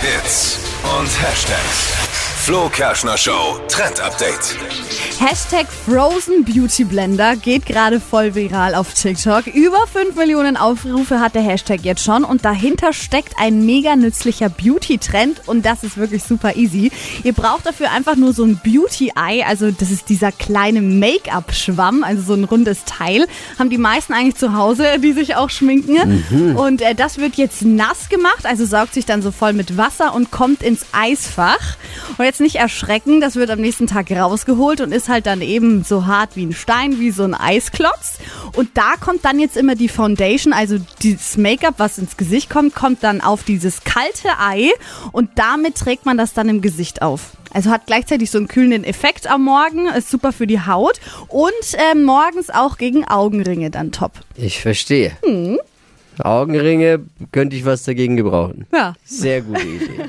Hits und Hashtags. Flo Kerschner Show Trend Update. Hashtag Frozen Beauty Blender geht gerade voll viral auf TikTok. Über 5 Millionen Aufrufe hat der Hashtag jetzt schon und dahinter steckt ein mega nützlicher Beauty-Trend und das ist wirklich super easy. Ihr braucht dafür einfach nur so ein Beauty-Eye, also das ist dieser kleine Make-up-Schwamm, also so ein rundes Teil. Haben die meisten eigentlich zu Hause, die sich auch schminken. Und äh, das wird jetzt nass gemacht, also saugt sich dann so voll mit Wasser und kommt ins Eisfach. Und jetzt nicht erschrecken, das wird am nächsten Tag rausgeholt und ist halt dann eben so hart wie ein Stein, wie so ein Eisklotz. Und da kommt dann jetzt immer die Foundation, also dieses Make-up, was ins Gesicht kommt, kommt dann auf dieses kalte Ei und damit trägt man das dann im Gesicht auf. Also hat gleichzeitig so einen kühlenden Effekt am Morgen, ist super für die Haut und äh, morgens auch gegen Augenringe dann top. Ich verstehe. Augenringe könnte ich was dagegen gebrauchen. Ja. Sehr gute Idee.